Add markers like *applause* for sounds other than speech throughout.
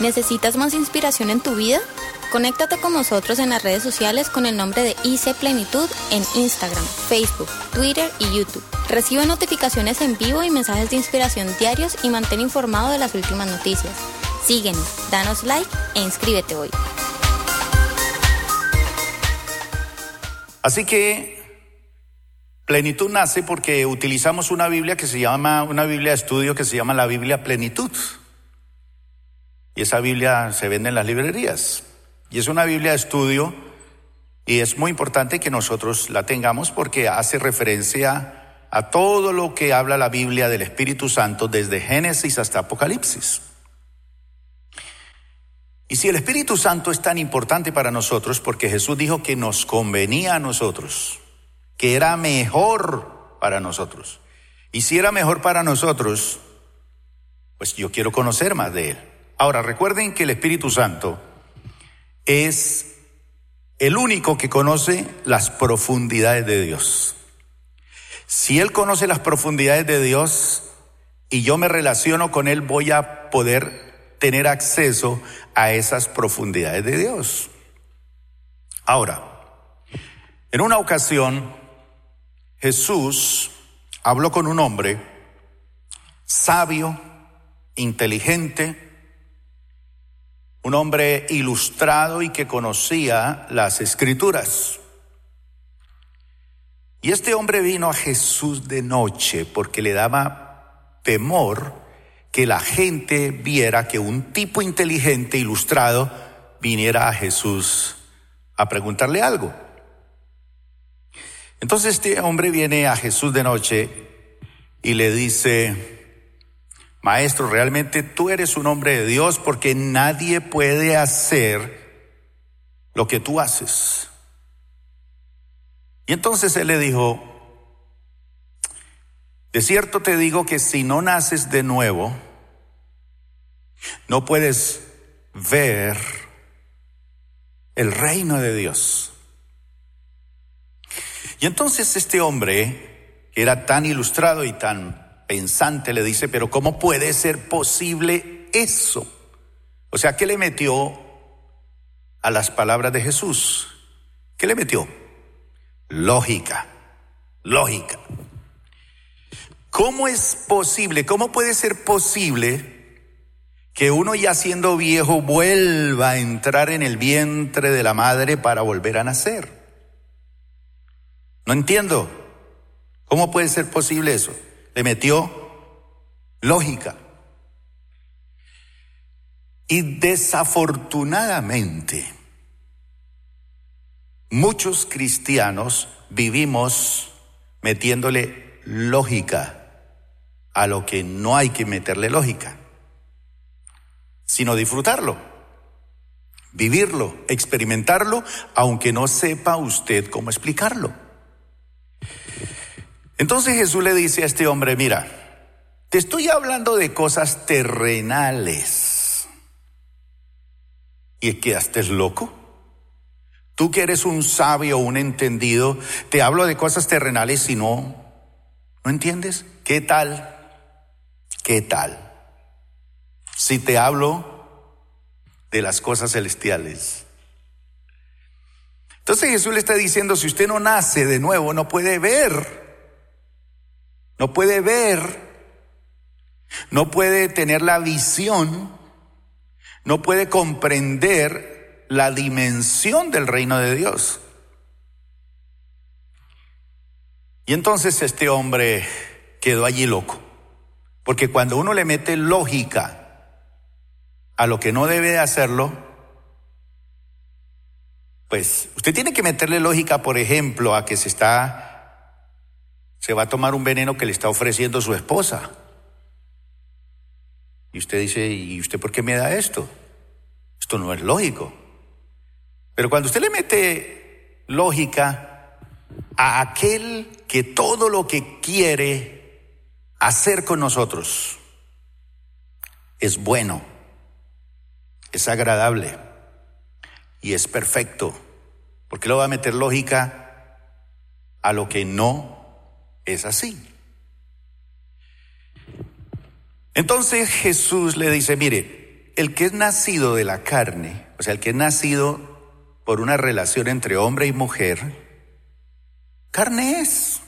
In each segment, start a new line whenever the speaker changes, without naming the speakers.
¿Necesitas más inspiración en tu vida? Conéctate con nosotros en las redes sociales con el nombre de IC Plenitud en Instagram, Facebook, Twitter y YouTube. Recibe notificaciones en vivo y mensajes de inspiración diarios y mantén informado de las últimas noticias. Síguenos, danos like e inscríbete hoy.
Así que plenitud nace porque utilizamos una Biblia que se llama, una Biblia de estudio que se llama la Biblia Plenitud. Y esa Biblia se vende en las librerías. Y es una Biblia de estudio y es muy importante que nosotros la tengamos porque hace referencia a todo lo que habla la Biblia del Espíritu Santo desde Génesis hasta Apocalipsis. Y si el Espíritu Santo es tan importante para nosotros, porque Jesús dijo que nos convenía a nosotros, que era mejor para nosotros. Y si era mejor para nosotros, pues yo quiero conocer más de Él. Ahora, recuerden que el Espíritu Santo es el único que conoce las profundidades de Dios. Si Él conoce las profundidades de Dios y yo me relaciono con Él, voy a poder tener acceso a esas profundidades de Dios. Ahora, en una ocasión, Jesús habló con un hombre sabio, inteligente, un hombre ilustrado y que conocía las escrituras. Y este hombre vino a Jesús de noche porque le daba temor que la gente viera que un tipo inteligente, ilustrado, viniera a Jesús a preguntarle algo. Entonces este hombre viene a Jesús de noche y le dice, Maestro, realmente tú eres un hombre de Dios porque nadie puede hacer lo que tú haces. Y entonces él le dijo, de cierto te digo que si no naces de nuevo, no puedes ver el reino de Dios. Y entonces este hombre, que era tan ilustrado y tan le dice, pero ¿cómo puede ser posible eso? O sea, ¿qué le metió a las palabras de Jesús? ¿Qué le metió? Lógica, lógica. ¿Cómo es posible, cómo puede ser posible que uno ya siendo viejo vuelva a entrar en el vientre de la madre para volver a nacer? No entiendo. ¿Cómo puede ser posible eso? Le metió lógica. Y desafortunadamente, muchos cristianos vivimos metiéndole lógica a lo que no hay que meterle lógica, sino disfrutarlo, vivirlo, experimentarlo, aunque no sepa usted cómo explicarlo. Entonces Jesús le dice a este hombre, mira, te estoy hablando de cosas terrenales. ¿Y quedaste loco? Tú que eres un sabio, un entendido, te hablo de cosas terrenales y no, ¿no entiendes? ¿Qué tal? ¿Qué tal? Si te hablo de las cosas celestiales. Entonces Jesús le está diciendo, si usted no nace de nuevo, no puede ver no puede ver, no puede tener la visión, no puede comprender la dimensión del reino de Dios. Y entonces este hombre quedó allí loco, porque cuando uno le mete lógica a lo que no debe de hacerlo, pues usted tiene que meterle lógica, por ejemplo, a que se está se va a tomar un veneno que le está ofreciendo su esposa. Y usted dice, ¿y usted por qué me da esto? Esto no es lógico. Pero cuando usted le mete lógica a aquel que todo lo que quiere hacer con nosotros es bueno, es agradable y es perfecto, ¿por qué le va a meter lógica a lo que no es así. Entonces Jesús le dice, mire, el que es nacido de la carne, o sea, el que es nacido por una relación entre hombre y mujer, carne es.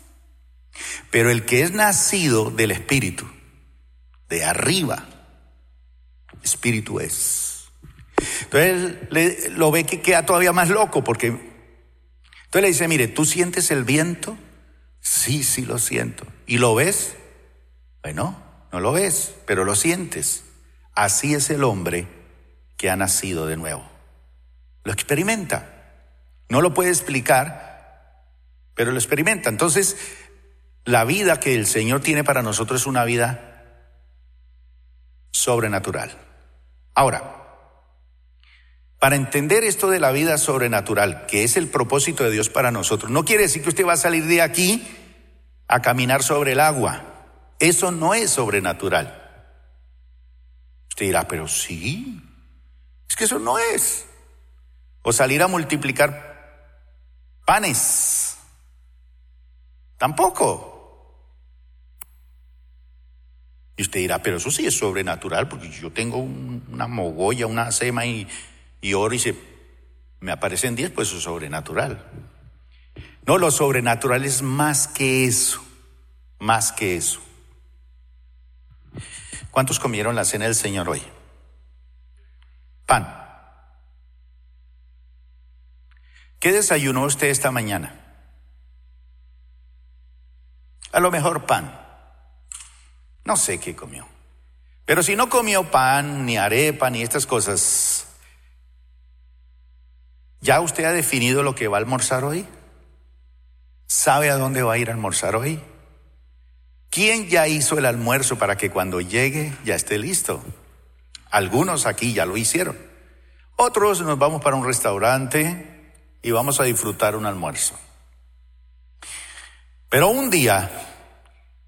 Pero el que es nacido del espíritu, de arriba, espíritu es. Entonces lo ve que queda todavía más loco porque entonces le dice, mire, ¿tú sientes el viento? Sí, sí lo siento. ¿Y lo ves? Bueno, no lo ves, pero lo sientes. Así es el hombre que ha nacido de nuevo. Lo experimenta. No lo puede explicar, pero lo experimenta. Entonces, la vida que el Señor tiene para nosotros es una vida sobrenatural. Ahora, para entender esto de la vida sobrenatural, que es el propósito de Dios para nosotros, no quiere decir que usted va a salir de aquí a caminar sobre el agua. Eso no es sobrenatural. Usted dirá, pero sí, es que eso no es. O salir a multiplicar panes. Tampoco. Y usted dirá, pero eso sí es sobrenatural, porque yo tengo una mogolla, una sema y, y oro y se, me aparecen diez, pues es sobrenatural. No, lo sobrenatural es más que eso, más que eso. ¿Cuántos comieron la cena del Señor hoy? Pan. ¿Qué desayunó usted esta mañana? A lo mejor pan. No sé qué comió. Pero si no comió pan, ni arepa, ni estas cosas, ¿ya usted ha definido lo que va a almorzar hoy? ¿Sabe a dónde va a ir a almorzar hoy? ¿Quién ya hizo el almuerzo para que cuando llegue ya esté listo? Algunos aquí ya lo hicieron. Otros nos vamos para un restaurante y vamos a disfrutar un almuerzo. Pero un día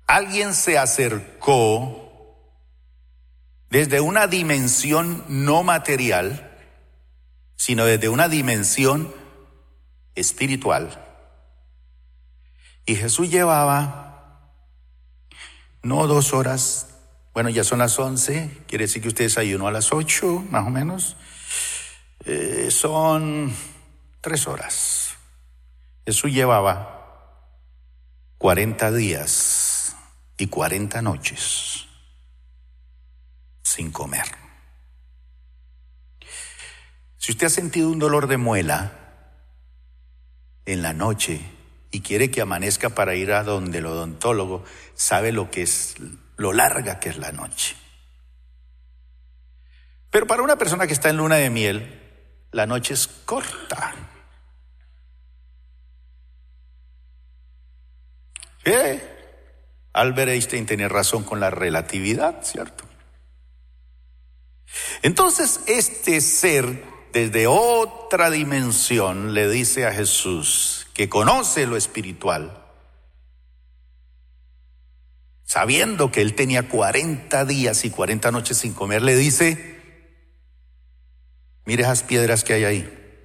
alguien se acercó desde una dimensión no material, sino desde una dimensión espiritual. Y Jesús llevaba no dos horas, bueno, ya son las once, quiere decir que usted desayunó a las ocho, más o menos. Eh, son tres horas. Jesús llevaba cuarenta días y cuarenta noches sin comer. Si usted ha sentido un dolor de muela en la noche y quiere que amanezca para ir a donde el odontólogo, sabe lo que es, lo larga que es la noche. Pero para una persona que está en luna de miel, la noche es corta. ¿Eh? Albert Einstein tenía razón con la relatividad, ¿cierto? Entonces este ser desde otra dimensión le dice a Jesús que conoce lo espiritual, sabiendo que él tenía 40 días y 40 noches sin comer, le dice, mire esas piedras que hay ahí.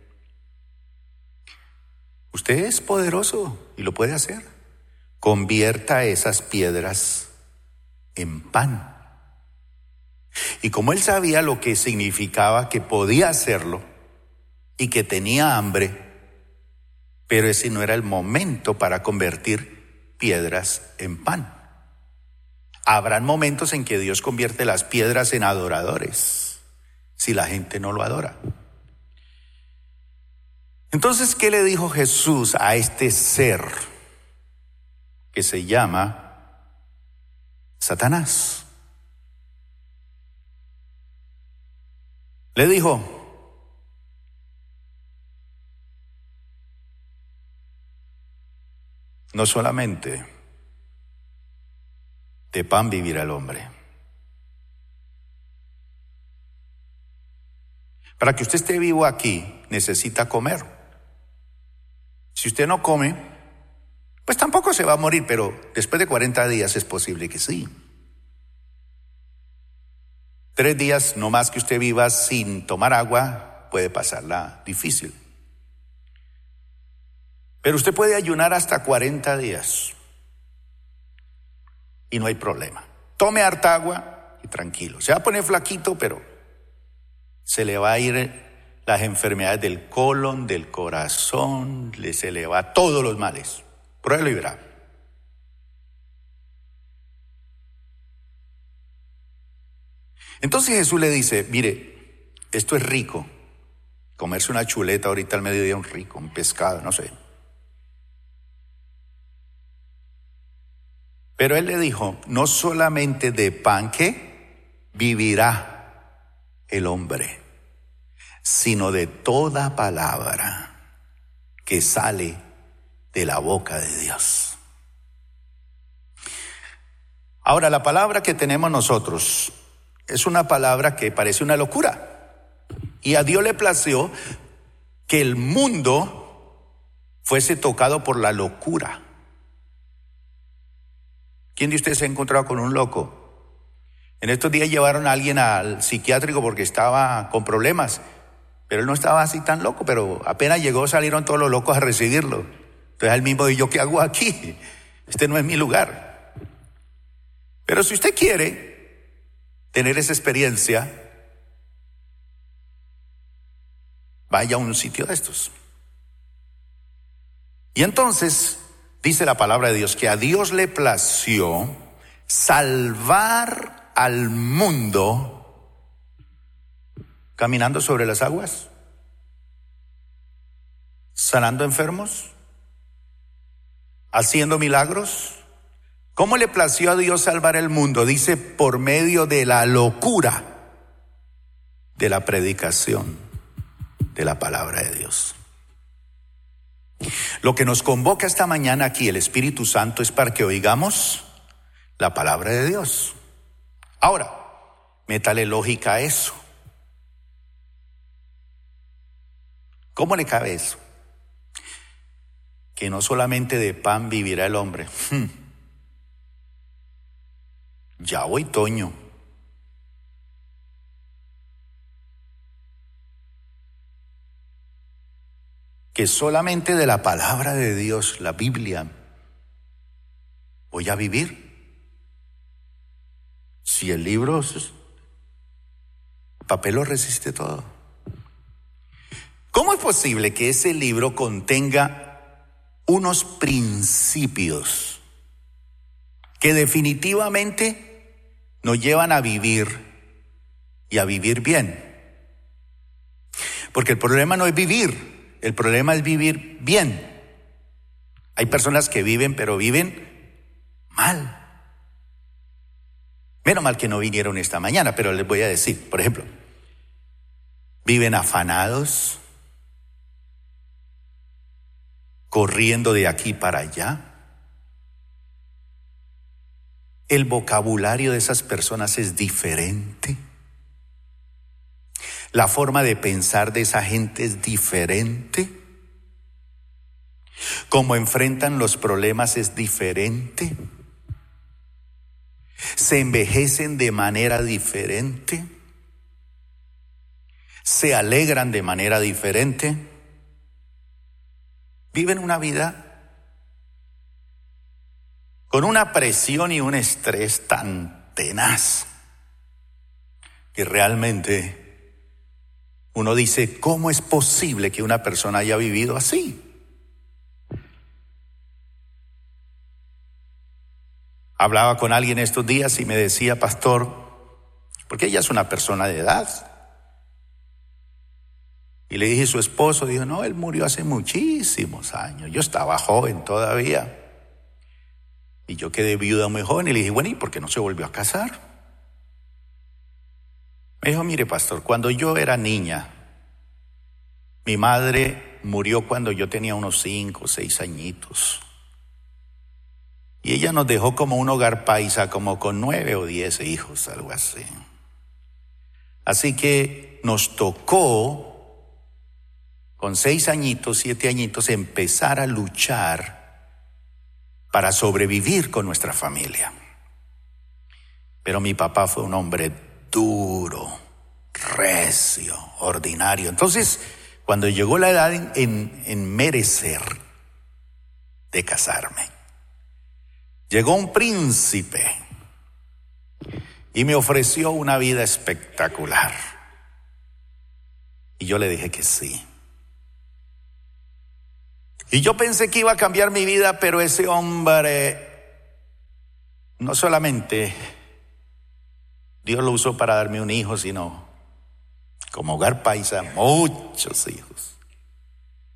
Usted es poderoso y lo puede hacer convierta esas piedras en pan. Y como él sabía lo que significaba que podía hacerlo y que tenía hambre, pero ese no era el momento para convertir piedras en pan. Habrán momentos en que Dios convierte las piedras en adoradores, si la gente no lo adora. Entonces, ¿qué le dijo Jesús a este ser? que se llama Satanás. Le dijo, no solamente de pan vivirá el hombre. Para que usted esté vivo aquí, necesita comer. Si usted no come, pues tampoco se va a morir, pero después de 40 días es posible que sí. Tres días no más que usted viva sin tomar agua puede pasarla difícil. Pero usted puede ayunar hasta 40 días y no hay problema. Tome harta agua y tranquilo. Se va a poner flaquito, pero se le va a ir las enfermedades del colon, del corazón, se le va todos los males. Pruébelo y verá. Entonces Jesús le dice, mire, esto es rico. Comerse una chuleta ahorita al mediodía, un rico, un pescado, no sé. Pero él le dijo, no solamente de pan que vivirá el hombre, sino de toda palabra que sale de la boca de Dios. Ahora, la palabra que tenemos nosotros es una palabra que parece una locura. Y a Dios le plació que el mundo fuese tocado por la locura. ¿Quién de ustedes se ha encontrado con un loco? En estos días llevaron a alguien al psiquiátrico porque estaba con problemas, pero él no estaba así tan loco, pero apenas llegó salieron todos los locos a recibirlo. Entonces él mismo dijo, ¿yo qué hago aquí? Este no es mi lugar. Pero si usted quiere tener esa experiencia, vaya a un sitio de estos. Y entonces dice la palabra de Dios que a Dios le plació salvar al mundo caminando sobre las aguas, sanando enfermos, haciendo milagros. ¿Cómo le plació a Dios salvar el mundo? Dice por medio de la locura de la predicación de la palabra de Dios. Lo que nos convoca esta mañana aquí el Espíritu Santo es para que oigamos la palabra de Dios. Ahora, métale lógica a eso. ¿Cómo le cabe eso? Que no solamente de pan vivirá el hombre. *laughs* Ya voy, Toño. que solamente de la palabra de Dios, la Biblia, voy a vivir. Si el libro, el papel lo resiste todo. ¿Cómo es posible que ese libro contenga unos principios que definitivamente nos llevan a vivir y a vivir bien? Porque el problema no es vivir, el problema es vivir bien. Hay personas que viven, pero viven mal. Menos mal que no vinieron esta mañana, pero les voy a decir, por ejemplo, viven afanados, corriendo de aquí para allá. El vocabulario de esas personas es diferente. La forma de pensar de esa gente es diferente. Cómo enfrentan los problemas es diferente. Se envejecen de manera diferente. Se alegran de manera diferente. Viven una vida con una presión y un estrés tan tenaz que realmente uno dice, ¿cómo es posible que una persona haya vivido así? Hablaba con alguien estos días y me decía, pastor, porque ella es una persona de edad. Y le dije, su esposo dijo, no, él murió hace muchísimos años. Yo estaba joven todavía. Y yo quedé viuda muy joven y le dije, bueno, ¿y por qué no se volvió a casar? Me dijo, mire pastor, cuando yo era niña, mi madre murió cuando yo tenía unos cinco o seis añitos. Y ella nos dejó como un hogar paisa, como con nueve o diez hijos, algo así. Así que nos tocó, con seis añitos, siete añitos, empezar a luchar para sobrevivir con nuestra familia. Pero mi papá fue un hombre duro, recio, ordinario. Entonces, cuando llegó la edad en, merecer de casarme, llegó un príncipe y me ofreció una vida espectacular. Y yo le dije que sí. Y yo pensé que iba a cambiar mi vida, pero ese hombre no solamente Dios lo usó para darme un hijo, sino como hogar paisa, muchos hijos.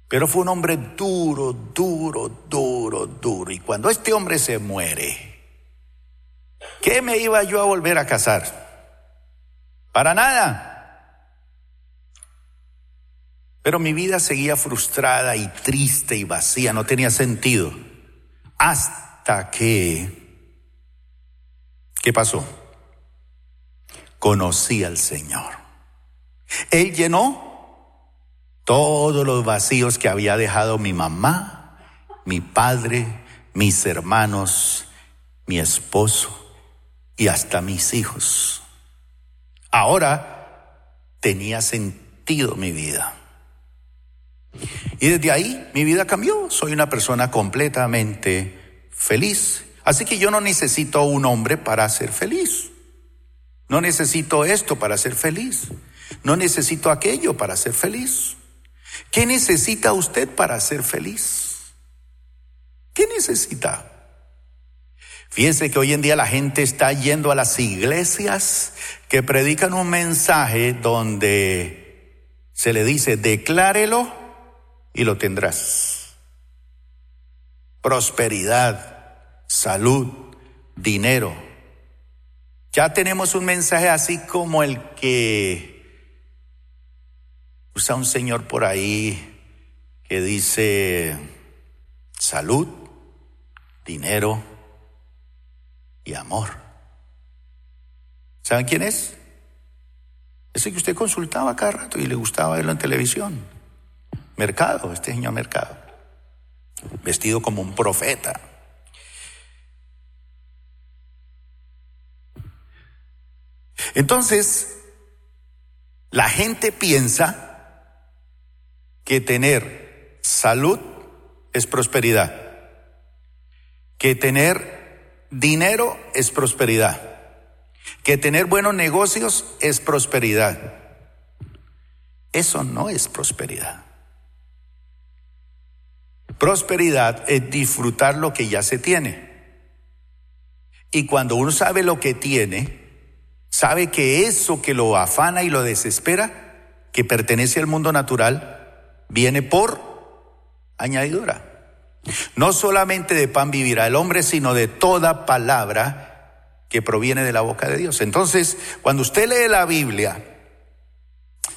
Pero fue un hombre duro, duro, duro, duro. Y cuando este hombre se muere, ¿qué me iba yo a volver a casar? Para nada. Pero mi vida seguía frustrada y triste y vacía, no tenía sentido. Hasta que, ¿qué pasó? Conocí al Señor. Él llenó todos los vacíos que había dejado mi mamá, mi padre, mis hermanos, mi esposo y hasta mis hijos. Ahora tenía sentido mi vida. Y desde ahí mi vida cambió. Soy una persona completamente feliz. Así que yo no necesito un hombre para ser feliz. No necesito esto para ser feliz. No necesito aquello para ser feliz. ¿Qué necesita usted para ser feliz? ¿Qué necesita? Fíjense que hoy en día la gente está yendo a las iglesias que predican un mensaje donde se le dice, declárelo y lo tendrás. Prosperidad, salud, dinero. Ya tenemos un mensaje así como el que usa un señor por ahí que dice salud, dinero y amor. ¿Saben quién es? Ese que usted consultaba cada rato y le gustaba verlo en televisión. Mercado, este señor Mercado, vestido como un profeta. Entonces, la gente piensa que tener salud es prosperidad, que tener dinero es prosperidad, que tener buenos negocios es prosperidad. Eso no es prosperidad. Prosperidad es disfrutar lo que ya se tiene. Y cuando uno sabe lo que tiene, sabe que eso que lo afana y lo desespera, que pertenece al mundo natural, viene por añadidura. No solamente de pan vivirá el hombre, sino de toda palabra que proviene de la boca de Dios. Entonces, cuando usted lee la Biblia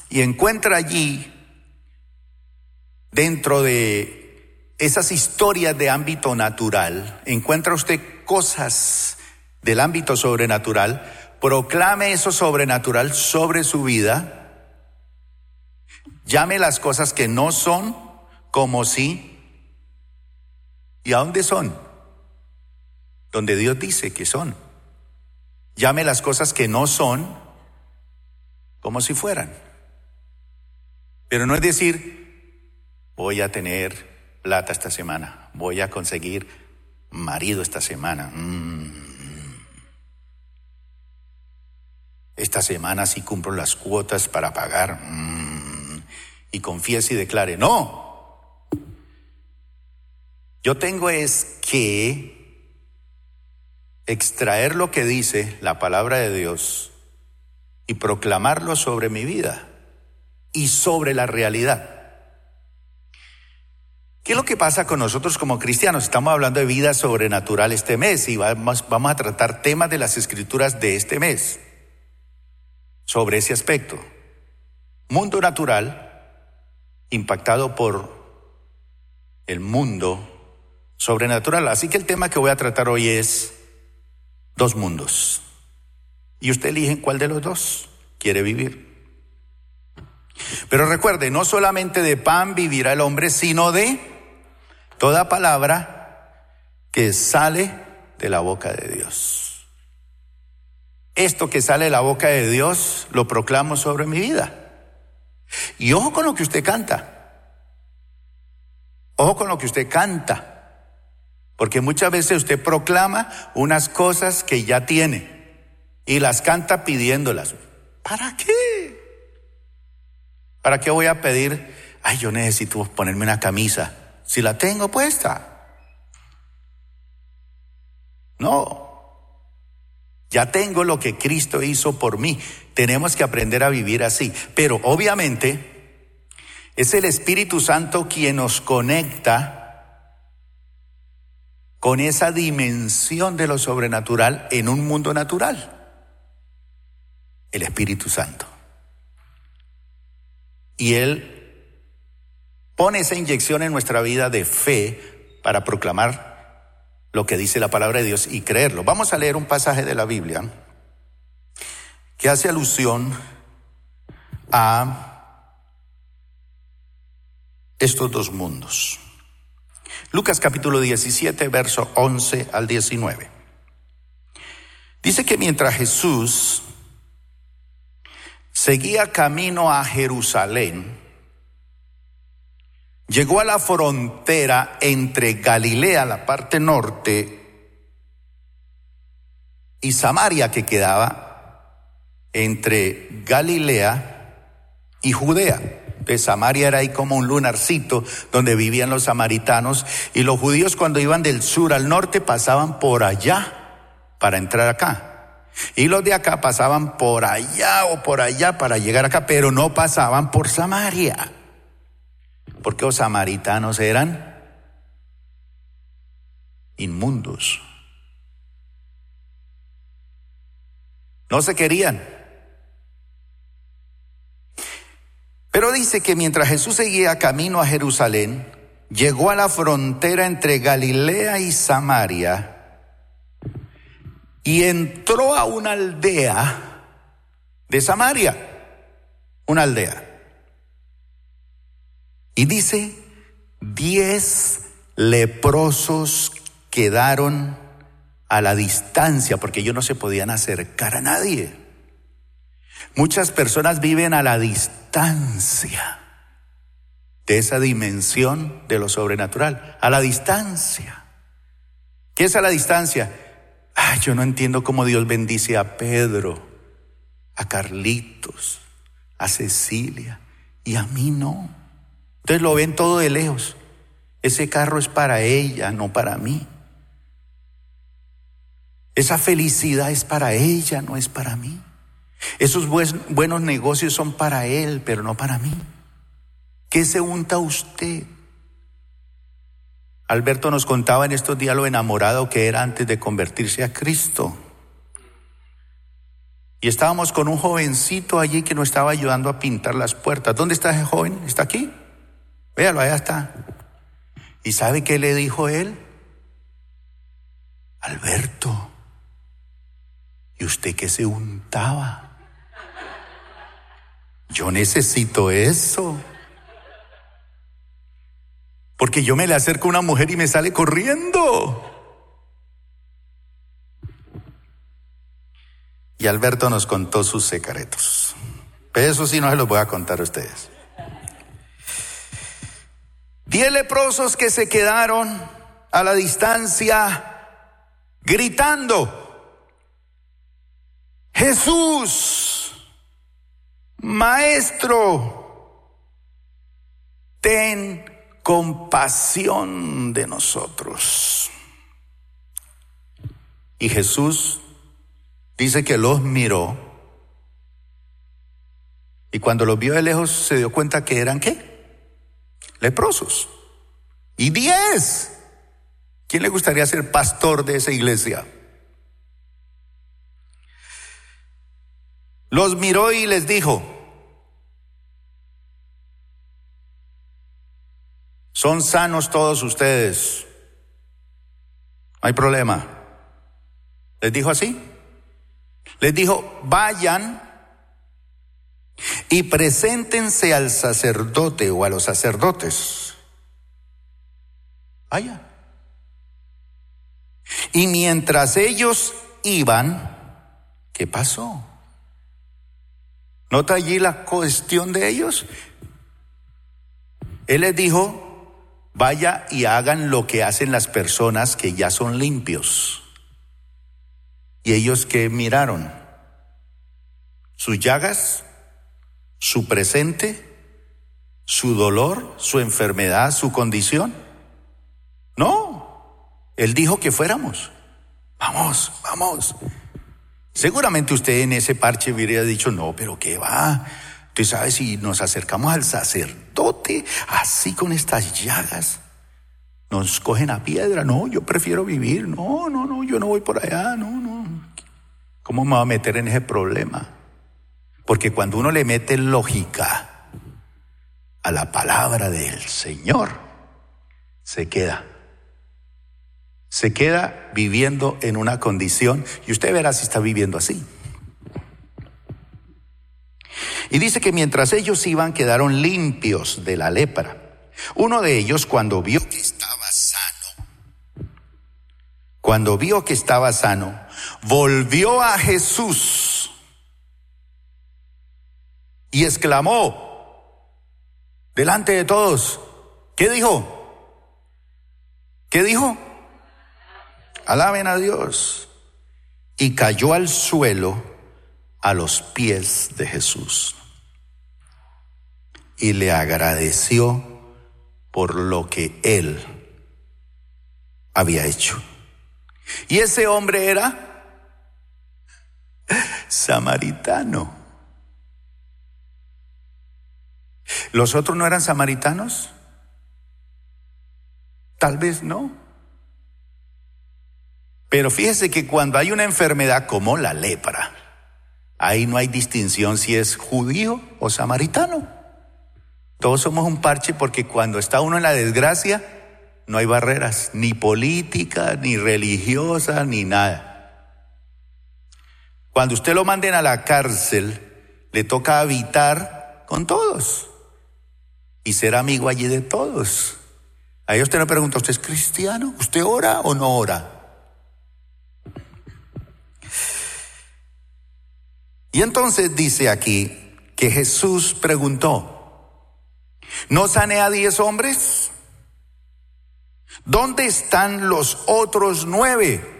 y encuentra allí, dentro de esas historias de ámbito natural, encuentra usted cosas del ámbito sobrenatural, proclame eso sobrenatural sobre su vida, llame las cosas que no son como sí. ¿Y a dónde son? Donde Dios dice que son. Llame las cosas que no son como si fueran. Pero no es decir, voy a tener plata esta semana, voy a conseguir marido esta semana. Mm. Esta semana sí cumplo las cuotas para pagar. Mm. Y confiese y declare, no. Yo tengo es que extraer lo que dice la palabra de Dios y proclamarlo sobre mi vida y sobre la realidad. ¿Qué es lo que pasa con nosotros como cristianos? Estamos hablando de vida sobrenatural este mes y vamos, a tratar temas de las escrituras de este mes sobre ese aspecto. Mundo natural impactado por el mundo sobrenatural. Así que el tema que voy a tratar hoy es dos mundos. Y usted elige cuál de los dos quiere vivir. Pero recuerde, no solamente de pan vivirá el hombre, sino de toda palabra que sale de la boca de Dios. Esto que sale de la boca de Dios lo proclamo sobre mi vida. Y ojo con lo que usted canta. Ojo con lo que usted canta. Porque muchas veces usted proclama unas cosas que ya tiene y las canta pidiéndolas. ¿Para qué? ¿Para qué voy a pedir? Ay, yo necesito ponerme una camisa. Si la tengo puesta. No. Ya tengo lo que Cristo hizo por mí. Tenemos que aprender a vivir así. Pero obviamente es el Espíritu Santo quien nos conecta con esa dimensión de lo sobrenatural en un mundo natural. El Espíritu Santo. Y Él pone esa inyección en nuestra vida de fe para proclamar lo que dice la palabra de Dios y creerlo. Vamos a leer un pasaje de la Biblia que hace alusión a estos dos mundos. Lucas capítulo 17, verso 11 al 19. Dice que mientras Jesús seguía camino a Jerusalén, llegó a la frontera entre Galilea, la parte norte, y Samaria, que quedaba entre Galilea y Judea de Samaria era ahí como un lunarcito donde vivían los samaritanos y los judíos cuando iban del sur al norte pasaban por allá para entrar acá. Y los de acá pasaban por allá o por allá para llegar acá, pero no pasaban por Samaria. Porque los samaritanos eran inmundos. No se querían. Pero dice que mientras Jesús seguía camino a Jerusalén, llegó a la frontera entre Galilea y Samaria y entró a una aldea de Samaria, una aldea. Y dice, diez leprosos quedaron a la distancia porque ellos no se podían acercar a nadie. Muchas personas viven a la distancia de esa dimensión de lo sobrenatural, a la distancia. ¿Qué es a la distancia? Ay, yo no entiendo cómo Dios bendice a Pedro, a Carlitos, a Cecilia y a mí no. Entonces lo ven todo de lejos. Ese carro es para ella, no para mí. Esa felicidad es para ella, no es para mí. Esos buenos negocios son para él, pero no para mí. ¿Qué se unta usted? Alberto nos contaba en estos días lo enamorado que era antes de convertirse a Cristo. Y estábamos con un jovencito allí que nos estaba ayudando a pintar las puertas. ¿Dónde está ese joven? ¿Está aquí? Véalo, allá está. ¿Y sabe qué le dijo él? Alberto, ¿y usted qué se untaba? Yo necesito eso. Porque yo me le acerco a una mujer y me sale corriendo. Y Alberto nos contó sus secretos. Pero eso sí no se los voy a contar a ustedes. Diez leprosos que se quedaron a la distancia gritando, Jesús, Maestro, ten compasión de nosotros. Y Jesús dice que los miró y cuando los vio de lejos se dio cuenta que eran qué? Leprosos. Y diez. ¿Quién le gustaría ser pastor de esa iglesia? Los miró y les dijo, son sanos todos ustedes, no hay problema. Les dijo así. Les dijo, vayan y preséntense al sacerdote o a los sacerdotes. Vayan. Y mientras ellos iban, ¿qué pasó? ¿Nota allí la cuestión de ellos? Él les dijo, vaya y hagan lo que hacen las personas que ya son limpios. ¿Y ellos que miraron? Sus llagas, su presente su dolor, su enfermedad, su condición. No, Él dijo que fuéramos. Vamos, vamos. Seguramente usted en ese parche hubiera dicho, no, pero ¿qué va? Usted sabe si nos acercamos al sacerdote así con estas llagas, nos cogen a piedra. No, yo prefiero vivir. No, no, no, yo no voy por allá. No, no. ¿Cómo me va a meter en ese problema? Porque cuando uno le mete lógica a la palabra del Señor, se queda. Se queda viviendo en una condición y usted verá si está viviendo así. Y dice que mientras ellos iban quedaron limpios de la lepra. Uno de ellos cuando vio que estaba sano, cuando vio que estaba sano, volvió a Jesús y exclamó delante de todos, ¿qué dijo? ¿Qué dijo? Alaben a Dios. Y cayó al suelo a los pies de Jesús. Y le agradeció por lo que él había hecho. Y ese hombre era samaritano. ¿Los otros no eran samaritanos? Tal vez no. Pero fíjese que cuando hay una enfermedad como la lepra, ahí no hay distinción si es judío o samaritano. Todos somos un parche porque cuando está uno en la desgracia, no hay barreras, ni políticas, ni religiosas, ni nada. Cuando usted lo manden a la cárcel, le toca habitar con todos y ser amigo allí de todos. Ahí usted le pregunta, ¿usted es cristiano? ¿Usted ora o no ora? Y entonces dice aquí que Jesús preguntó, ¿No sané a diez hombres? ¿Dónde están los otros nueve?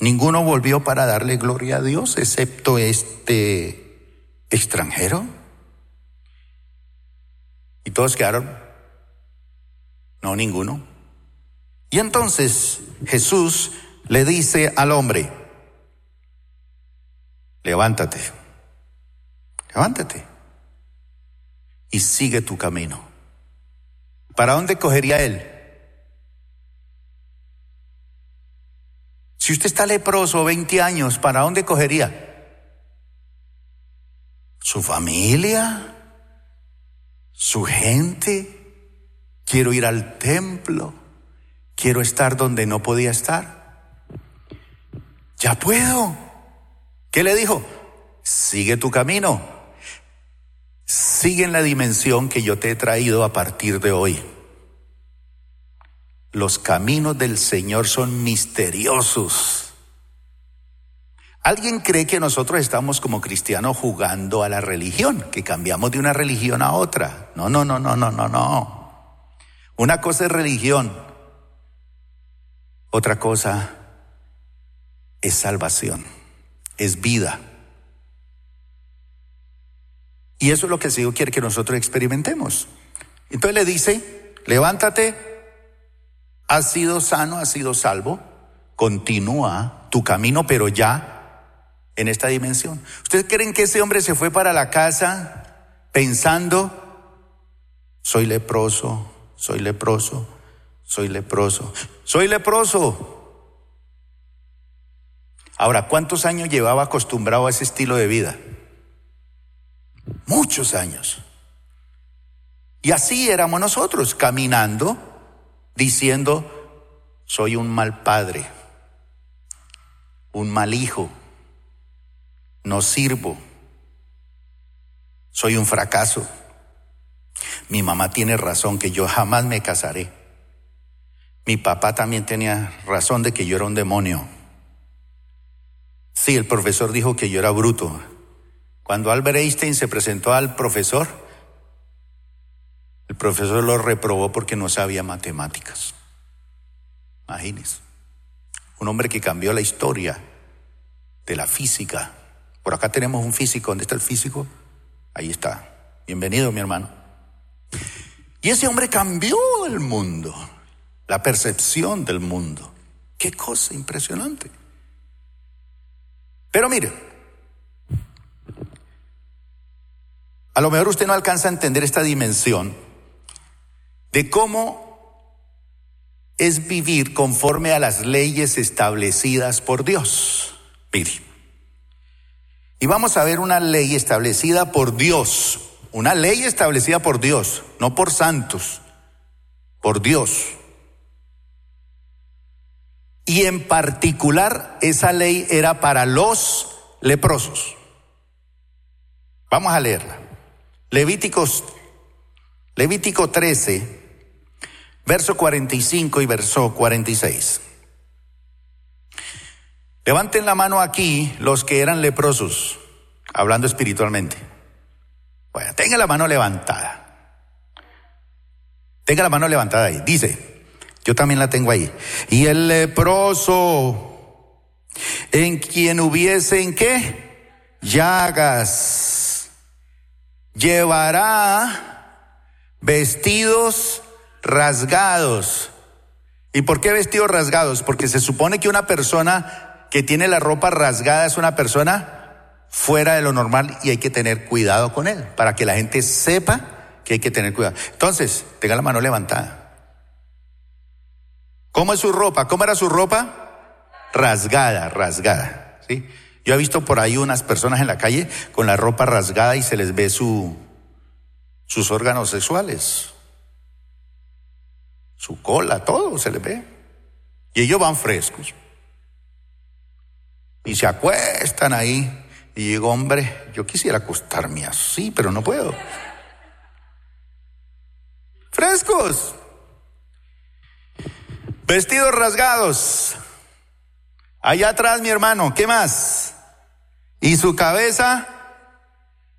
Ninguno volvió para darle gloria a Dios, excepto este extranjero. Y todos quedaron. No, ninguno. Y entonces Jesús le dice al hombre, levántate, levántate y sigue tu camino. ¿Para dónde cogería él? Si usted está leproso 20 años, ¿para dónde cogería? ¿Su familia? ¿Su gente? Quiero ir al templo. Quiero estar donde no podía estar. Ya puedo. ¿Qué le dijo? Sigue tu camino sigue en la dimensión que yo te he traído a partir de hoy. Los caminos del Señor son misteriosos. ¿Alguien cree que nosotros estamos como cristianos jugando a la religión, que cambiamos de una religión a otra? No, no, no, no, no, no, no. Una cosa es religión, otra cosa es salvación, es vida. Y eso es lo que el Señor quiere que nosotros experimentemos. Entonces le dice, levántate, has sido sano, has sido salvo, continúa tu camino, pero ya en esta dimensión. ¿Ustedes creen que ese hombre se fue para la casa pensando, soy leproso, soy leproso, soy leproso, soy leproso? Ahora, ¿cuántos años llevaba acostumbrado a ese estilo de vida? muchos años. Y así éramos nosotros, caminando, diciendo, soy un mal padre, un mal hijo, no sirvo, soy un fracaso. Mi mamá tiene razón que yo jamás me casaré. Mi papá también tenía razón de que yo era un demonio. Sí, el profesor dijo que yo era bruto. Cuando Albert Einstein se presentó al profesor, el profesor lo reprobó porque no sabía matemáticas. Imagínense. Un hombre que cambió la historia de la física. Por acá tenemos un físico. ¿Dónde está el físico? Ahí está. Bienvenido, mi hermano. Y ese hombre cambió el mundo, la percepción del mundo. Qué cosa impresionante. Pero mire, a lo mejor usted no alcanza a entender esta dimensión de cómo es vivir conforme a las leyes establecidas por Dios. Mire, y vamos a ver una ley establecida por Dios, una ley establecida por Dios, no por santos, por Dios. Y en particular esa ley era para los leprosos. Vamos a leerla. Levíticos, Levítico 13, verso 45 y verso 46. Levanten la mano aquí los que eran leprosos, hablando espiritualmente. Bueno, tenga la mano levantada. Tenga la mano levantada ahí. Dice, yo también la tengo ahí. Y el leproso, en quien hubiese en qué? Llagas, llevará vestidos rasgados. ¿Y por qué vestidos rasgados? Porque se supone que una persona que tiene la ropa rasgada es una persona fuera de lo normal y hay que tener cuidado con él para que la gente sepa que hay que tener cuidado. Entonces, tenga la mano levantada. ¿Cómo es su ropa? ¿Cómo era su ropa? Rasgada, rasgada. ¿sí? Yo he visto por ahí unas personas en la calle con la ropa rasgada y se les ve su, sus órganos sexuales su cola, todo se le ve. Y ellos van frescos. Y se acuestan ahí. Y digo, hombre, yo quisiera acostarme así, pero no puedo. Frescos. Vestidos rasgados. Allá atrás, mi hermano, ¿qué más? Y su cabeza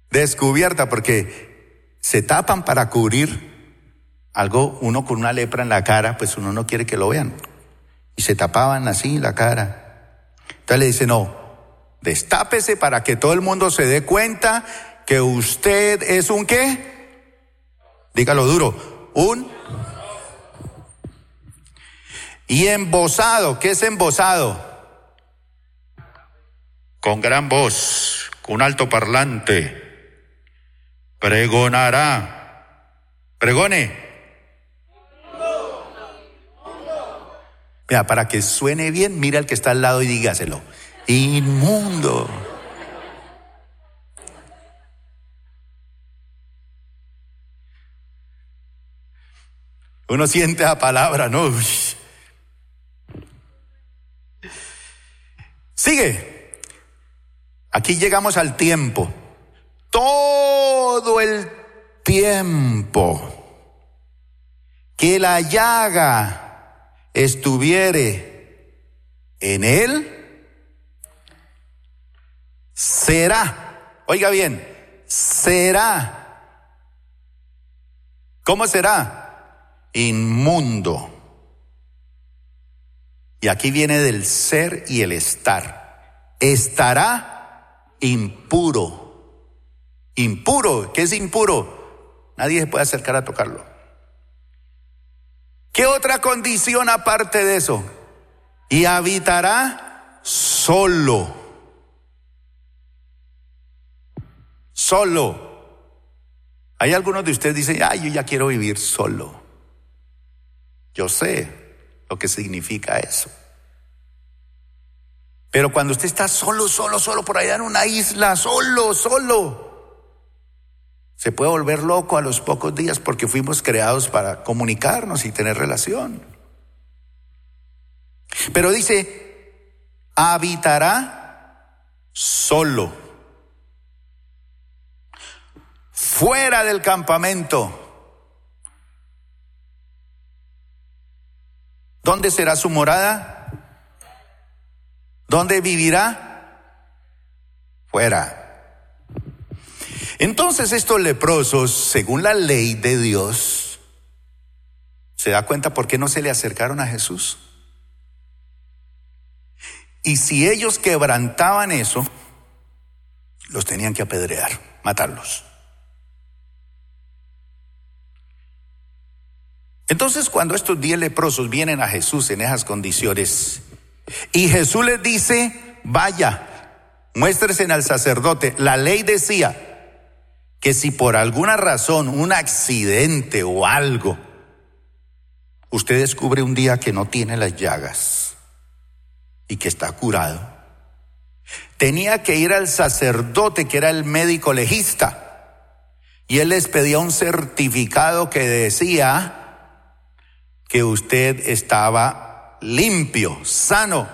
descubierta, porque se tapan para cubrir algo, uno con una lepra en la cara, pues uno no quiere que lo vean. Y se tapaban así la cara. Entonces le dice, no, destápese para que todo el mundo se dé cuenta que usted es un qué. Dígalo duro, un. Y embosado, ¿qué es embosado? Con gran voz, con alto parlante, pregonará, pregone Mira, para que suene bien, mira al que está al lado y dígaselo. Inmundo. Uno siente la palabra, ¿no? Sigue. Aquí llegamos al tiempo. Todo el tiempo que la llaga estuviere en él, será, oiga bien, será. ¿Cómo será? Inmundo. Y aquí viene del ser y el estar. Estará impuro. Impuro. ¿Qué es impuro? Nadie se puede acercar a tocarlo. ¿Qué otra condición aparte de eso? Y habitará solo. Solo. Hay algunos de ustedes dicen, ay, yo ya quiero vivir solo. Yo sé lo que significa eso. Pero cuando usted está solo, solo, solo por allá en una isla, solo, solo, se puede volver loco a los pocos días porque fuimos creados para comunicarnos y tener relación. Pero dice, habitará solo, fuera del campamento. ¿Dónde será su morada? ¿Dónde vivirá? Fuera. Entonces estos leprosos, según la ley de Dios, ¿se da cuenta por qué no se le acercaron a Jesús? Y si ellos quebrantaban eso, los tenían que apedrear, matarlos. Entonces cuando estos diez leprosos vienen a Jesús en esas condiciones y Jesús les dice, vaya, muéstresen al sacerdote, la ley decía, que si por alguna razón, un accidente o algo, usted descubre un día que no tiene las llagas y que está curado, tenía que ir al sacerdote que era el médico legista y él les pedía un certificado que decía que usted estaba limpio, sano.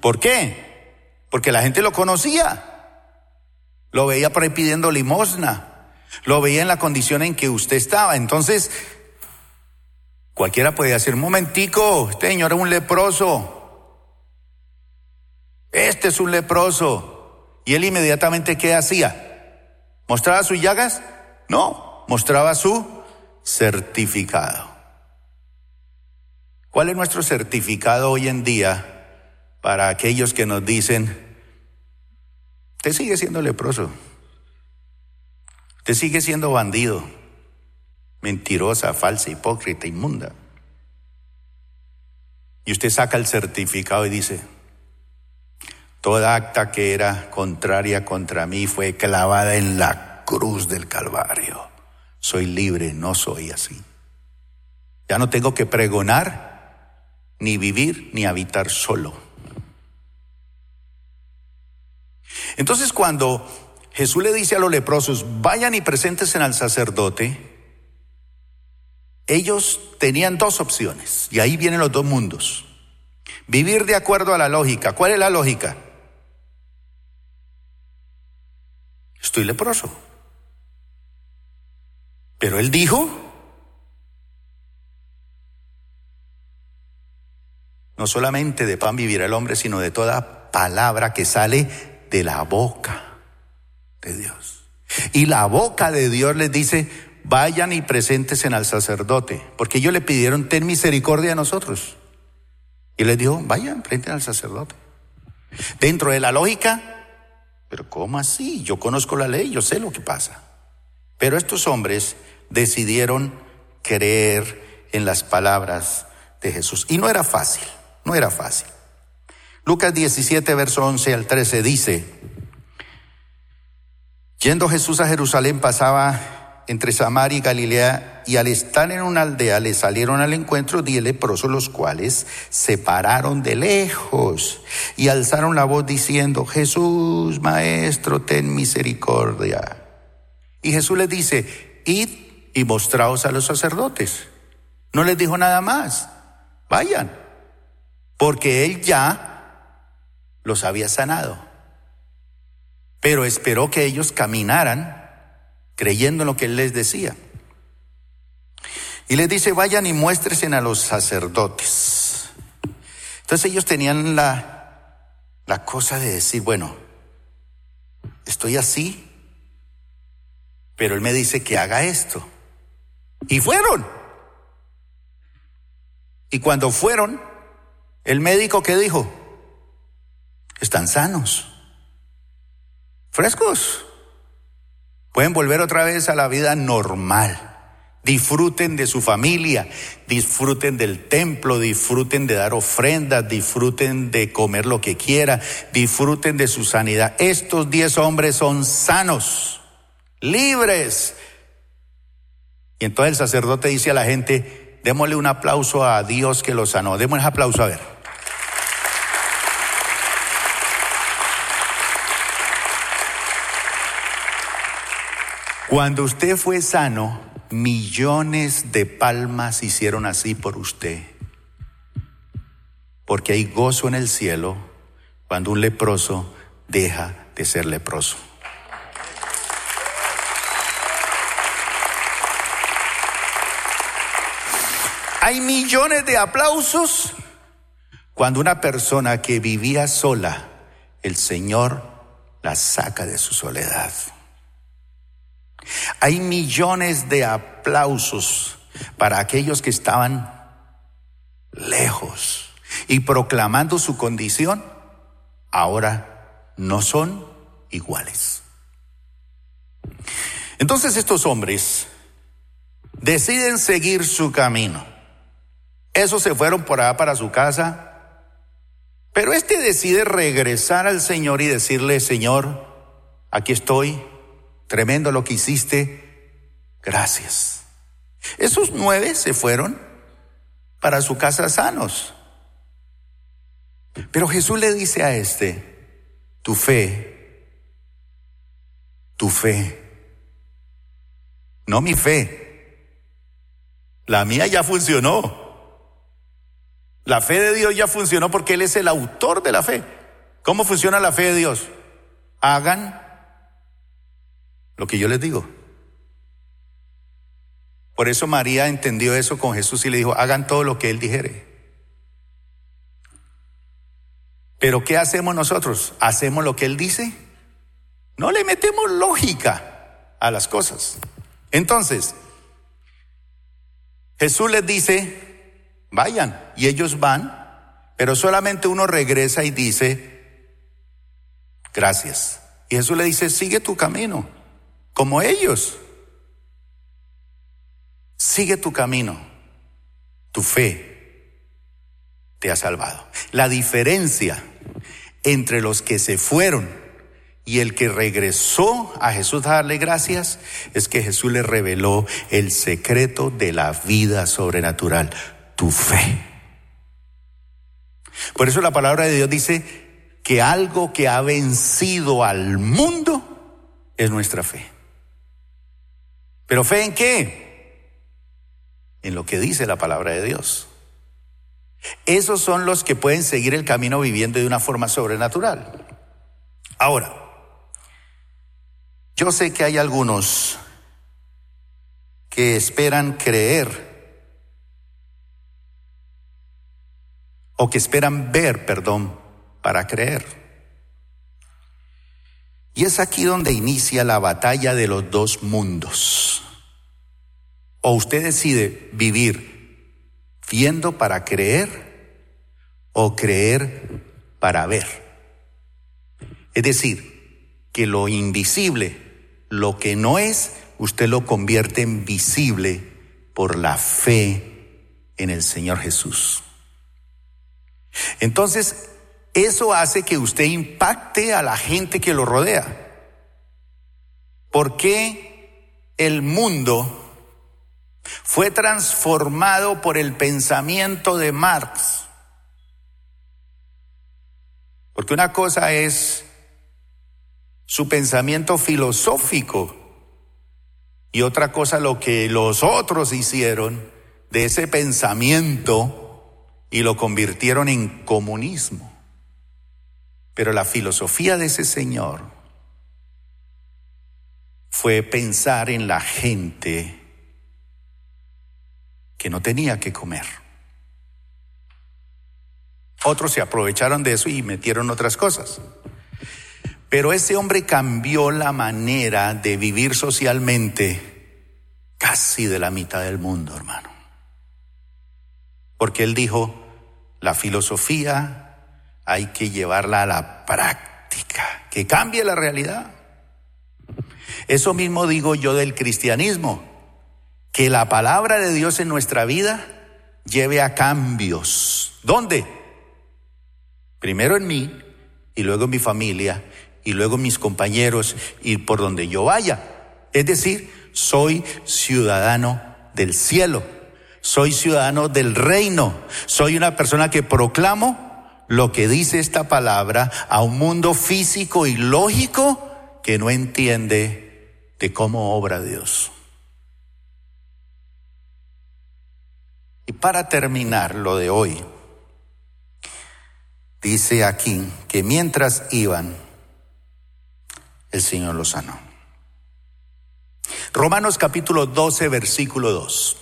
¿Por qué? Porque la gente lo conocía. Lo veía por ahí pidiendo limosna. Lo veía en la condición en que usted estaba. Entonces, cualquiera podía decir, un momentico, este señor es un leproso. Este es un leproso. Y él inmediatamente, ¿qué hacía? ¿Mostraba sus llagas? No, mostraba su certificado. ¿Cuál es nuestro certificado hoy en día para aquellos que nos dicen, te sigue siendo leproso, te sigue siendo bandido, mentirosa, falsa, hipócrita, inmunda? Y usted saca el certificado y dice, toda acta que era contraria contra mí fue clavada en la cruz del Calvario. Soy libre, no soy así. Ya no tengo que pregonar ni vivir ni habitar solo. Entonces cuando Jesús le dice a los leprosos, vayan y preséntense al sacerdote, ellos tenían dos opciones, y ahí vienen los dos mundos. Vivir de acuerdo a la lógica. ¿Cuál es la lógica? Estoy leproso. Pero él dijo, No solamente de pan vivirá el hombre, sino de toda palabra que sale de la boca de Dios. Y la boca de Dios les dice, vayan y preséntense al sacerdote, porque ellos le pidieron, ten misericordia a nosotros. Y les dijo, vayan, presenten al sacerdote. Dentro de la lógica, pero ¿cómo así? Yo conozco la ley, yo sé lo que pasa. Pero estos hombres decidieron creer en las palabras de Jesús. Y no era fácil. No era fácil. Lucas 17, verso 11 al 13 dice, yendo Jesús a Jerusalén pasaba entre Samaria y Galilea y al estar en una aldea le salieron al encuentro diez leprosos los cuales se pararon de lejos y alzaron la voz diciendo, Jesús, Maestro, ten misericordia. Y Jesús les dice, id y mostraos a los sacerdotes. No les dijo nada más, vayan porque él ya los había sanado. Pero esperó que ellos caminaran creyendo en lo que él les decía. Y les dice, vayan y muéstrense a los sacerdotes. Entonces ellos tenían la, la cosa de decir, bueno, estoy así, pero él me dice que haga esto. Y fueron. Y cuando fueron, el médico que dijo, están sanos, frescos, pueden volver otra vez a la vida normal. Disfruten de su familia, disfruten del templo, disfruten de dar ofrendas, disfruten de comer lo que quiera, disfruten de su sanidad. Estos diez hombres son sanos, libres. Y entonces el sacerdote dice a la gente, démosle un aplauso a Dios que los sanó. Démosle un aplauso a ver. Cuando usted fue sano, millones de palmas hicieron así por usted. Porque hay gozo en el cielo cuando un leproso deja de ser leproso. Hay millones de aplausos cuando una persona que vivía sola, el Señor la saca de su soledad. Hay millones de aplausos para aquellos que estaban lejos y proclamando su condición, ahora no son iguales. Entonces estos hombres deciden seguir su camino. Esos se fueron por allá para su casa, pero este decide regresar al Señor y decirle, Señor, aquí estoy, tremendo lo que hiciste, gracias. Esos nueve se fueron para su casa sanos. Pero Jesús le dice a este, tu fe, tu fe, no mi fe, la mía ya funcionó. La fe de Dios ya funcionó porque Él es el autor de la fe. ¿Cómo funciona la fe de Dios? Hagan lo que yo les digo. Por eso María entendió eso con Jesús y le dijo, hagan todo lo que Él dijere. Pero ¿qué hacemos nosotros? ¿Hacemos lo que Él dice? No le metemos lógica a las cosas. Entonces, Jesús les dice, vayan, y ellos van, pero solamente uno regresa y dice, gracias. Y Jesús le dice, sigue tu camino, como ellos. Sigue tu camino, tu fe te ha salvado. La diferencia entre los que se fueron y el que regresó a Jesús a darle gracias es que Jesús le reveló el secreto de la vida sobrenatural, tu fe. Por eso la palabra de Dios dice que algo que ha vencido al mundo es nuestra fe. ¿Pero fe en qué? En lo que dice la palabra de Dios. Esos son los que pueden seguir el camino viviendo de una forma sobrenatural. Ahora, yo sé que hay algunos que esperan creer o que esperan ver, perdón, para creer. Y es aquí donde inicia la batalla de los dos mundos. O usted decide vivir viendo para creer o creer para ver. Es decir, que lo invisible, lo que no es, usted lo convierte en visible por la fe en el Señor Jesús. Entonces, eso hace que usted impacte a la gente que lo rodea. ¿Por qué el mundo fue transformado por el pensamiento de Marx. Porque una cosa es su pensamiento filosófico y otra cosa lo que los otros hicieron de ese pensamiento y lo convirtieron en comunismo. Pero la filosofía de ese señor fue pensar en la gente que no tenía que comer. Otros se aprovecharon de eso y metieron otras cosas. Pero ese hombre cambió la manera de vivir socialmente casi de la mitad del mundo, hermano. Porque él dijo, la filosofía hay que llevarla a la práctica, que cambie la realidad. Eso mismo digo yo del cristianismo que la palabra de Dios en nuestra vida lleve a cambios. ¿Dónde? Primero en mí y luego en mi familia y luego en mis compañeros y por donde yo vaya. Es decir, soy ciudadano del cielo, soy ciudadano del reino, soy una persona que proclamo lo que dice esta palabra a un mundo físico y lógico que no entiende de cómo obra Dios. Y para terminar lo de hoy, dice aquí que mientras iban, el Señor los sanó. Romanos capítulo 12, versículo 2.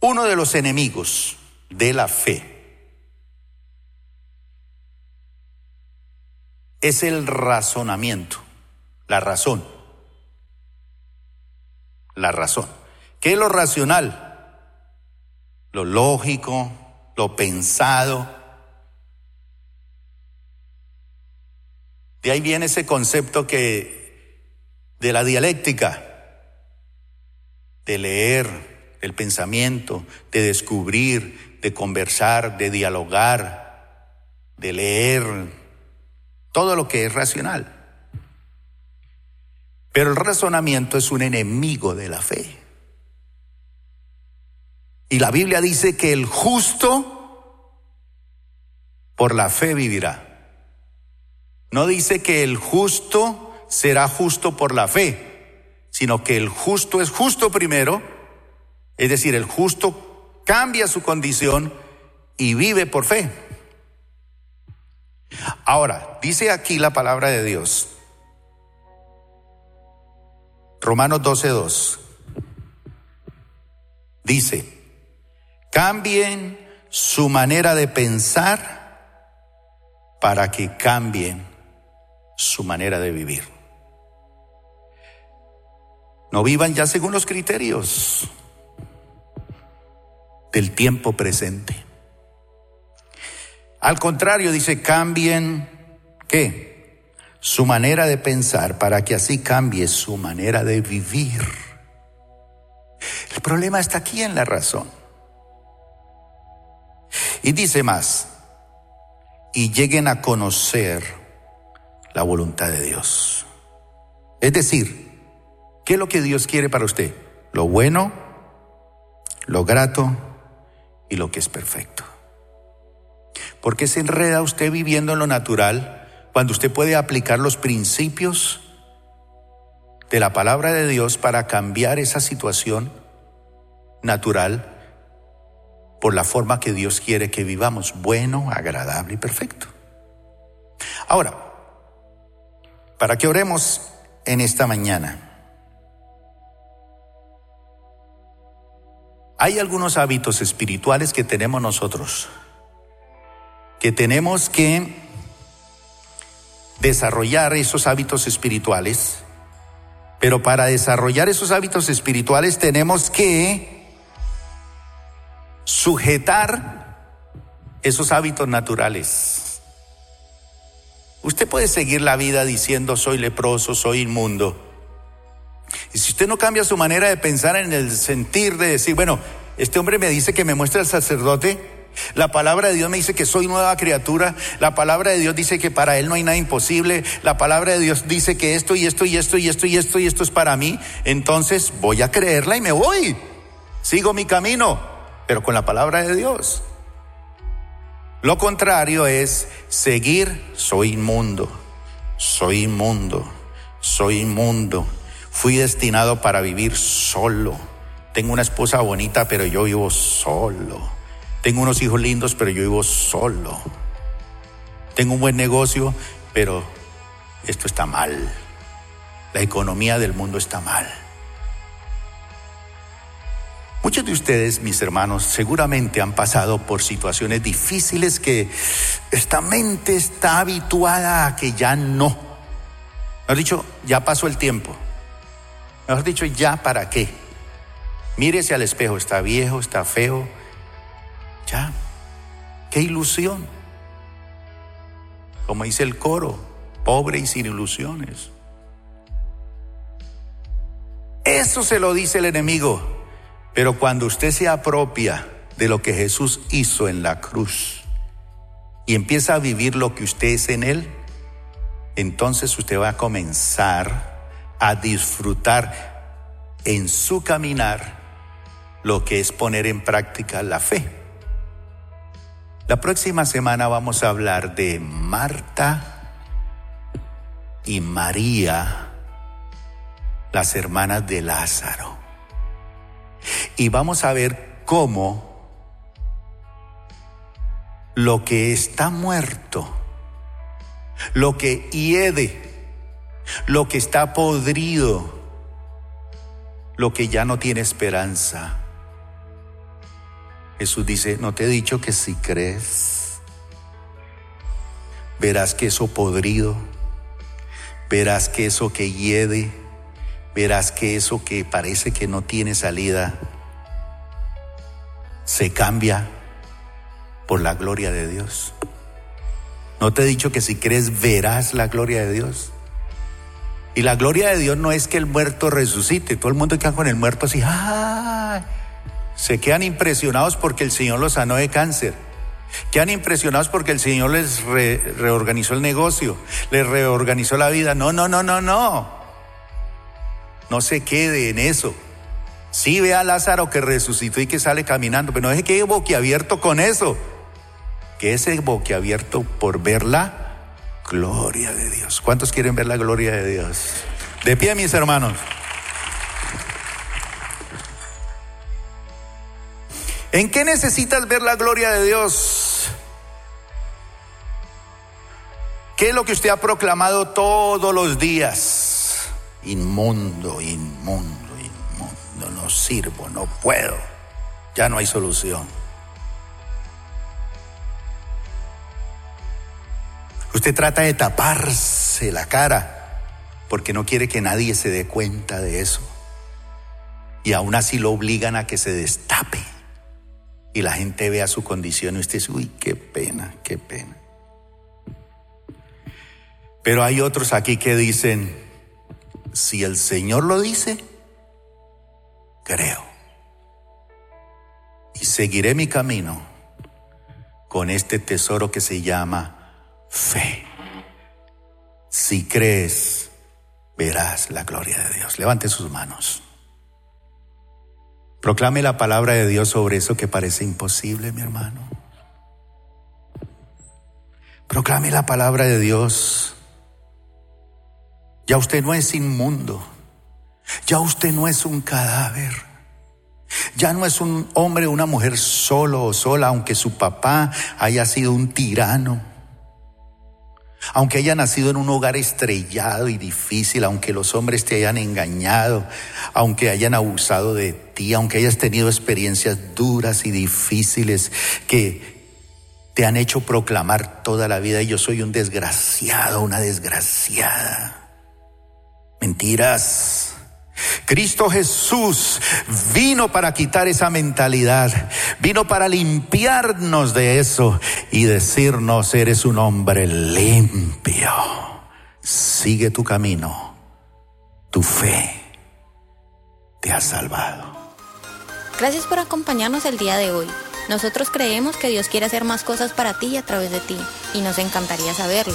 Uno de los enemigos de la fe es el razonamiento, la razón. La razón. ¿Qué es lo racional? lo lógico, lo pensado. De ahí viene ese concepto que de la dialéctica. de leer el pensamiento, de descubrir, de conversar, de dialogar, de leer, todo lo que es racional. Pero el razonamiento es un enemigo de la fe. Y la Biblia dice que el justo por la fe vivirá. No dice que el justo será justo por la fe, sino que el justo es justo primero, es decir, el justo cambia su condición y vive por fe. Ahora, dice aquí la palabra de Dios Romanos 12.2 dice, cambien su manera de pensar para que cambien su manera de vivir. No vivan ya según los criterios del tiempo presente. Al contrario, dice, cambien, ¿qué? su manera de pensar para que así cambie su manera de vivir. El problema está aquí en la razón. Y dice más, y lleguen a conocer la voluntad de Dios. Es decir, ¿qué es lo que Dios quiere para usted? Lo bueno, lo grato y lo que es perfecto. ¿Por qué se enreda usted viviendo en lo natural? cuando usted puede aplicar los principios de la palabra de Dios para cambiar esa situación natural por la forma que Dios quiere que vivamos, bueno, agradable y perfecto. Ahora, para que oremos en esta mañana, hay algunos hábitos espirituales que tenemos nosotros, que tenemos que desarrollar esos hábitos espirituales, pero para desarrollar esos hábitos espirituales tenemos que sujetar esos hábitos naturales. Usted puede seguir la vida diciendo soy leproso, soy inmundo. Y si usted no cambia su manera de pensar en el sentir de decir, bueno, este hombre me dice que me muestra el sacerdote, la palabra de Dios me dice que soy nueva criatura. La palabra de Dios dice que para Él no hay nada imposible. La palabra de Dios dice que esto y esto y esto y esto y esto y esto es para mí. Entonces voy a creerla y me voy. Sigo mi camino, pero con la palabra de Dios. Lo contrario es seguir, soy inmundo, soy inmundo, soy inmundo. Fui destinado para vivir solo. Tengo una esposa bonita, pero yo vivo solo. Tengo unos hijos lindos, pero yo vivo solo. Tengo un buen negocio, pero esto está mal. La economía del mundo está mal. Muchos de ustedes, mis hermanos, seguramente han pasado por situaciones difíciles que esta mente está habituada a que ya no. Mejor dicho, ya pasó el tiempo. Mejor dicho, ya para qué. Mírese al espejo, está viejo, está feo, ya, qué ilusión. Como dice el coro, pobre y sin ilusiones. Eso se lo dice el enemigo. Pero cuando usted se apropia de lo que Jesús hizo en la cruz y empieza a vivir lo que usted es en él, entonces usted va a comenzar a disfrutar en su caminar lo que es poner en práctica la fe. La próxima semana vamos a hablar de Marta y María, las hermanas de Lázaro. Y vamos a ver cómo lo que está muerto, lo que hiede, lo que está podrido, lo que ya no tiene esperanza, Jesús dice, no te he dicho que si crees, verás que eso podrido, verás que eso que hiede, verás que eso que parece que no tiene salida, se cambia por la gloria de Dios. No te he dicho que si crees verás la gloria de Dios. Y la gloria de Dios no es que el muerto resucite. Todo el mundo queda con el muerto así. ¡ay! Se quedan impresionados porque el Señor los sanó de cáncer. Quedan impresionados porque el Señor les reorganizó el negocio, les reorganizó la vida. No, no, no, no, no. No se quede en eso. Sí ve a Lázaro que resucitó y que sale caminando, pero no deje que quede boquiabierto con eso. Que ese boquiabierto por ver la gloria de Dios. ¿Cuántos quieren ver la gloria de Dios? De pie, mis hermanos. ¿En qué necesitas ver la gloria de Dios? ¿Qué es lo que usted ha proclamado todos los días? Inmundo, inmundo, inmundo, no sirvo, no puedo, ya no hay solución. Usted trata de taparse la cara porque no quiere que nadie se dé cuenta de eso. Y aún así lo obligan a que se destape y la gente vea su condición y usted dice, uy, qué pena, qué pena. Pero hay otros aquí que dicen, si el Señor lo dice, creo. Y seguiré mi camino con este tesoro que se llama fe. Si crees, verás la gloria de Dios. Levante sus manos. Proclame la palabra de Dios sobre eso que parece imposible, mi hermano. Proclame la palabra de Dios. Ya usted no es inmundo. Ya usted no es un cadáver. Ya no es un hombre o una mujer solo o sola, aunque su papá haya sido un tirano aunque haya nacido en un hogar estrellado y difícil, aunque los hombres te hayan engañado, aunque hayan abusado de ti, aunque hayas tenido experiencias duras y difíciles que te han hecho proclamar toda la vida, yo soy un desgraciado, una desgraciada. Mentiras. Cristo Jesús vino para quitar esa mentalidad, vino para limpiarnos de eso y decirnos, eres un hombre limpio, sigue tu camino, tu fe te ha salvado.
Gracias por acompañarnos el día de hoy. Nosotros creemos que Dios quiere hacer más cosas para ti a través de ti y nos encantaría saberlo.